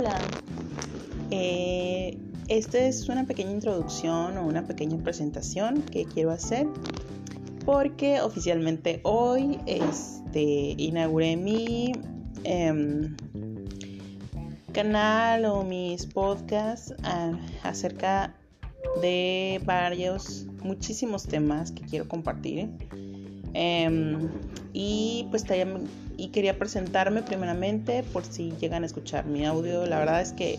Hola, eh, esta es una pequeña introducción o una pequeña presentación que quiero hacer porque oficialmente hoy este, inauguré mi em, canal o mis podcasts acerca de varios, muchísimos temas que quiero compartir. Em, y pues y quería presentarme primeramente por si llegan a escuchar mi audio. La verdad es que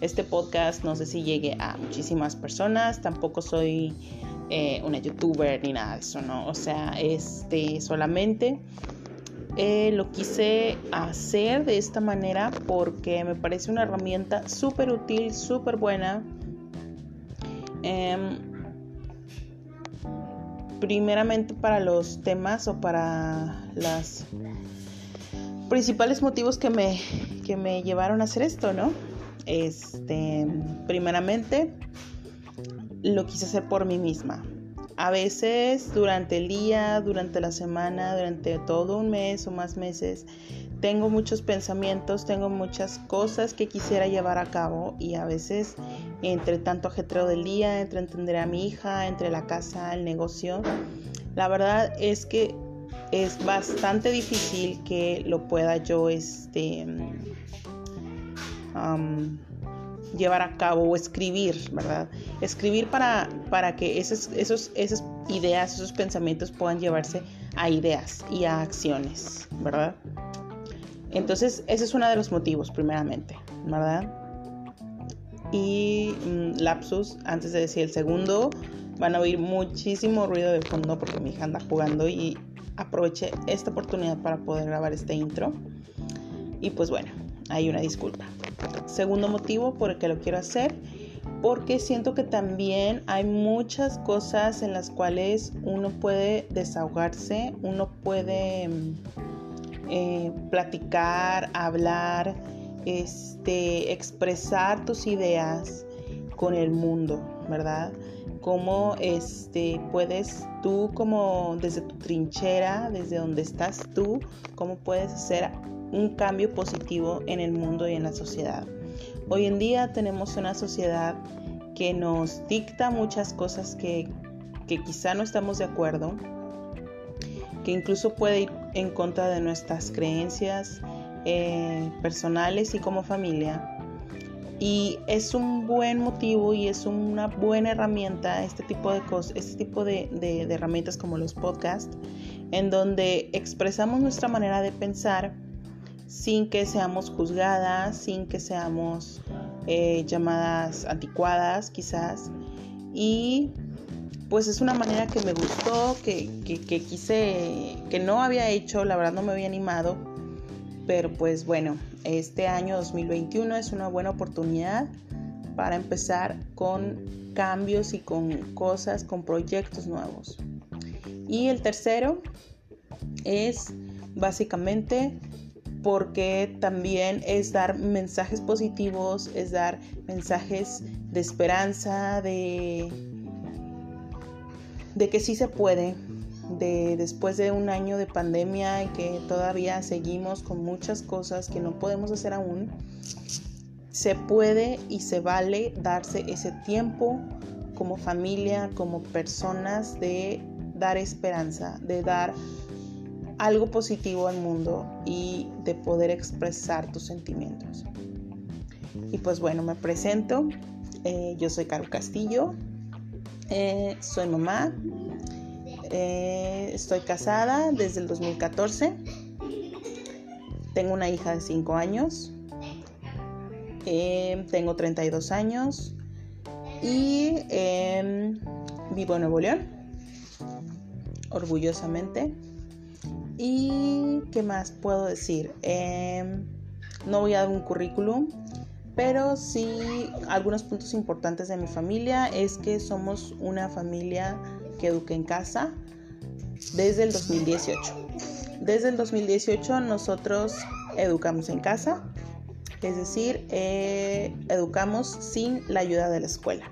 este podcast no sé si llegue a muchísimas personas. Tampoco soy eh, una youtuber ni nada de eso, ¿no? O sea, este solamente eh, lo quise hacer de esta manera porque me parece una herramienta súper útil, súper buena. Em, primeramente para los temas o para los principales motivos que me, que me llevaron a hacer esto, ¿no? Este, primeramente, lo quise hacer por mí misma. A veces durante el día, durante la semana, durante todo un mes o más meses, tengo muchos pensamientos, tengo muchas cosas que quisiera llevar a cabo y a veces entre tanto ajetreo del día, entre entender a mi hija, entre la casa, el negocio, la verdad es que es bastante difícil que lo pueda yo este llevar a cabo o escribir, ¿verdad? Escribir para, para que esos, esos, esas ideas, esos pensamientos puedan llevarse a ideas y a acciones, ¿verdad? Entonces, ese es uno de los motivos, primeramente, ¿verdad? Y mm, lapsus, antes de decir el segundo, van a oír muchísimo ruido de fondo porque mi hija anda jugando y aproveché esta oportunidad para poder grabar este intro. Y pues bueno, hay una disculpa. Segundo motivo por el que lo quiero hacer, porque siento que también hay muchas cosas en las cuales uno puede desahogarse, uno puede mm, eh, platicar, hablar, este, expresar tus ideas con el mundo, ¿verdad? Cómo este, puedes tú como desde tu trinchera, desde donde estás tú, cómo puedes hacer un cambio positivo en el mundo y en la sociedad. Hoy en día tenemos una sociedad que nos dicta muchas cosas que, que quizá no estamos de acuerdo, que incluso puede ir en contra de nuestras creencias eh, personales y como familia. Y es un buen motivo y es una buena herramienta este tipo de cosas, este tipo de, de herramientas como los podcasts, en donde expresamos nuestra manera de pensar sin que seamos juzgadas, sin que seamos eh, llamadas anticuadas quizás. Y pues es una manera que me gustó, que, que, quise, que no había hecho, la verdad no me había animado. Pero pues bueno, este año 2021 es una buena oportunidad para empezar con cambios y con cosas, con proyectos nuevos. Y el tercero es básicamente porque también es dar mensajes positivos, es dar mensajes de esperanza, de, de que sí se puede, de después de un año de pandemia y que todavía seguimos con muchas cosas que no podemos hacer aún, se puede y se vale darse ese tiempo como familia, como personas de dar esperanza, de dar algo positivo al mundo y de poder expresar tus sentimientos. Y pues bueno, me presento. Eh, yo soy Carol Castillo. Eh, soy mamá. Eh, estoy casada desde el 2014. Tengo una hija de 5 años. tengo 32 años. Y em, vivo en Nuevo León. Orgullosamente. ¿Y qué más puedo decir? Em, no voy a dar un currículum, pero sí algunos puntos importantes de mi familia es que somos una familia que educa en casa desde el 2018. Desde el 2018 nosotros educamos en casa, es decir, eh, educamos sin la ayuda de la escuela.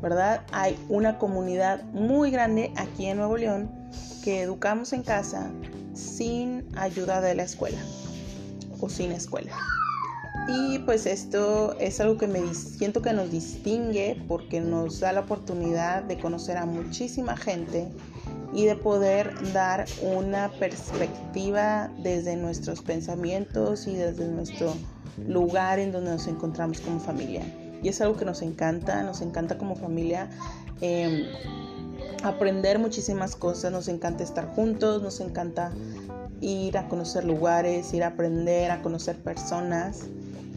¿Verdad? Hay una comunidad muy grande aquí en Nuevo León que educamos en casa sin ayuda de la escuela o sin escuela. Y pues esto es algo que me siento que nos distingue porque nos da la oportunidad de conocer a muchísima gente y de poder dar una perspectiva desde nuestros pensamientos y desde nuestro lugar en donde nos encontramos como familia. Y es algo que nos encanta, nos encanta como familia em, aprender muchísimas cosas, nos encanta estar juntos, nos encanta ir a conocer lugares, ir a aprender, a conocer personas.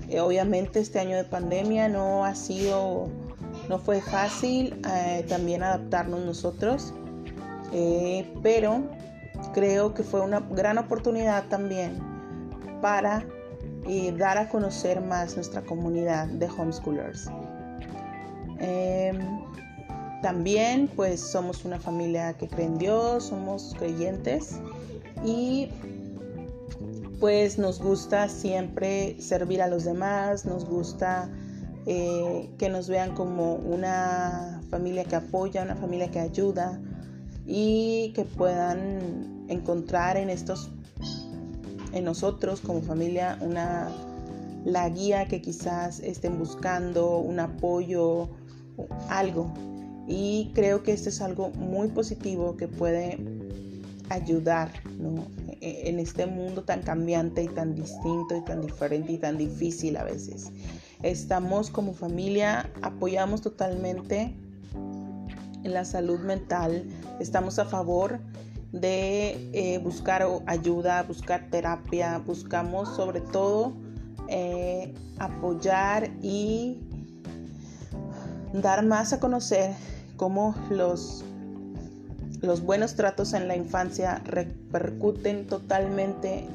Eh, obviamente este año de pandemia no ha sido, no fue fácil eh, también adaptarnos nosotros, eh, pero creo que fue una gran oportunidad también para dar a conocer más nuestra comunidad de homeschoolers. También pues somos una familia que cree en Dios, somos creyentes y pues nos gusta siempre servir a los demás, nos gusta eh, que nos vean como una familia que apoya, una familia que ayuda y que puedan encontrar en estos, en nosotros como familia, una la guía que quizás estén buscando, un apoyo, algo. Y creo que esto es algo muy positivo que puede ayudar e, en este mundo tan cambiante y tan distinto y tan diferente y tan difícil a veces. Estamos como familia, apoyamos totalmente en la salud mental, estamos a favor de eh, buscar ayuda, buscar terapia, buscamos sobre todo eh, apoyar y dar más a conocer cómo los buenos tratos en la infancia repercuten totalmente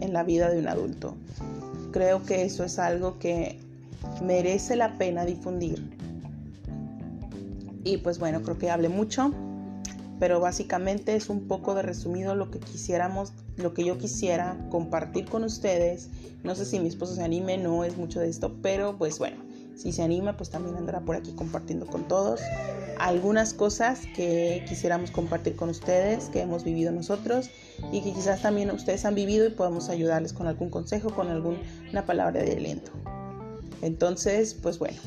en la vida de un adulto. Creo que eso es algo que merece la pena difundir. Y pues bueno, creo que hablé mucho, pero básicamente es un poco de resumido lo que quisiéramos, lo que yo quisiera compartir con ustedes. No sé si mi esposo se anime, no es mucho de esto, pero pues bueno, si se anima, pues también andará por aquí compartiendo con todos algunas cosas que quisiéramos compartir con ustedes, que hemos vivido nosotros y que quizás también ustedes han vivido y podemos ayudarles con algún consejo, con alguna palabra de aliento. Entonces, pues bueno,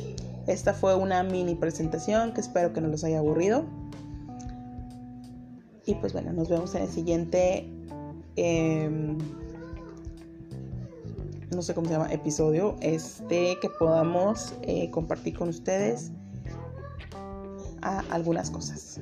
esta fue una mini presentación que espero que no los haya aburrido. Y pues bueno, nos vemos en el siguiente... Em, no sé cómo se llama, episodio, este que podamos eh, compartir con ustedes algunas cosas.